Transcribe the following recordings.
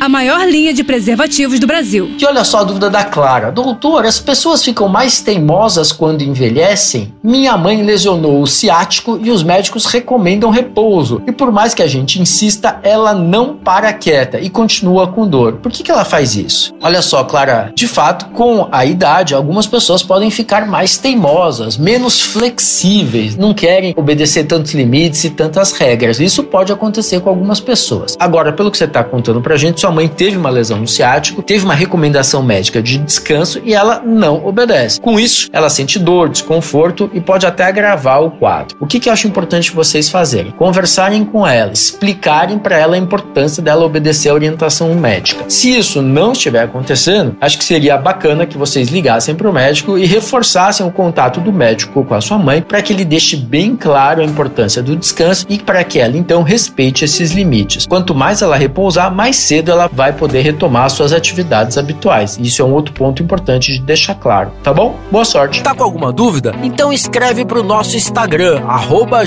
a maior linha de preservativos do Brasil. E olha só a dúvida da Clara. Doutor, as pessoas ficam mais teimosas quando envelhecem? Minha mãe lesionou o ciático e os médicos recomendam repouso. E por mais que a gente insista, ela não para quieta e continua com dor. Por que, que ela faz isso? Olha só, Clara, de fato, com a idade, algumas pessoas podem ficar mais teimosas, menos flexíveis, não querem obedecer tantos limites e tantas regras. Isso pode acontecer com algumas pessoas. Agora, pelo que você está contando pra gente, sua mãe teve uma lesão no ciático, teve uma recomendação médica de descanso e ela não obedece. Com isso, ela sente dor, desconforto e pode até agravar o quadro. O que, que eu acho importante vocês fazerem? Conversarem com ela, explicarem para ela a importância dela obedecer a orientação médica. Se isso não estiver acontecendo, acho que seria bacana que vocês ligassem para o médico e reforçassem o contato do médico com a sua mãe para que ele deixe bem claro a importância do descanso e para que ela então respeite esses limites. Quanto mais ela repousar, mais cedo ela vai poder retomar suas atividades habituais. Isso é um outro ponto importante de deixar claro, tá bom? Boa sorte. Tá com alguma dúvida? Então escreve pro nosso Instagram, arroba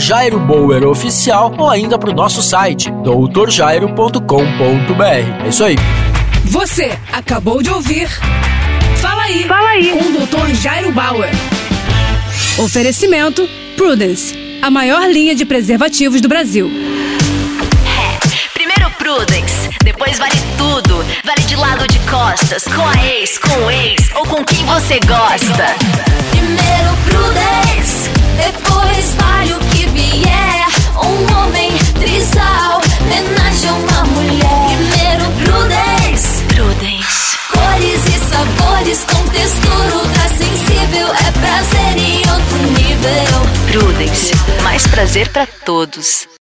Oficial, ou ainda pro nosso site, doutorjairo.com.br. É isso aí. Você acabou de ouvir Fala aí, Fala aí. com o Dr. Jairo Bauer. Oferecimento Prudence, a maior linha de preservativos do Brasil. Prudence. Depois vale tudo. Vale de lado de costas, com a ex, com o ex ou com quem você gosta. Primeiro Prudence, depois vale o que vier. Um homem trisal, homenagem a uma mulher. Primeiro Prudence. Prudence. Cores e sabores com textura ultra sensível. É prazer em outro nível. Prudence. Mais prazer para todos.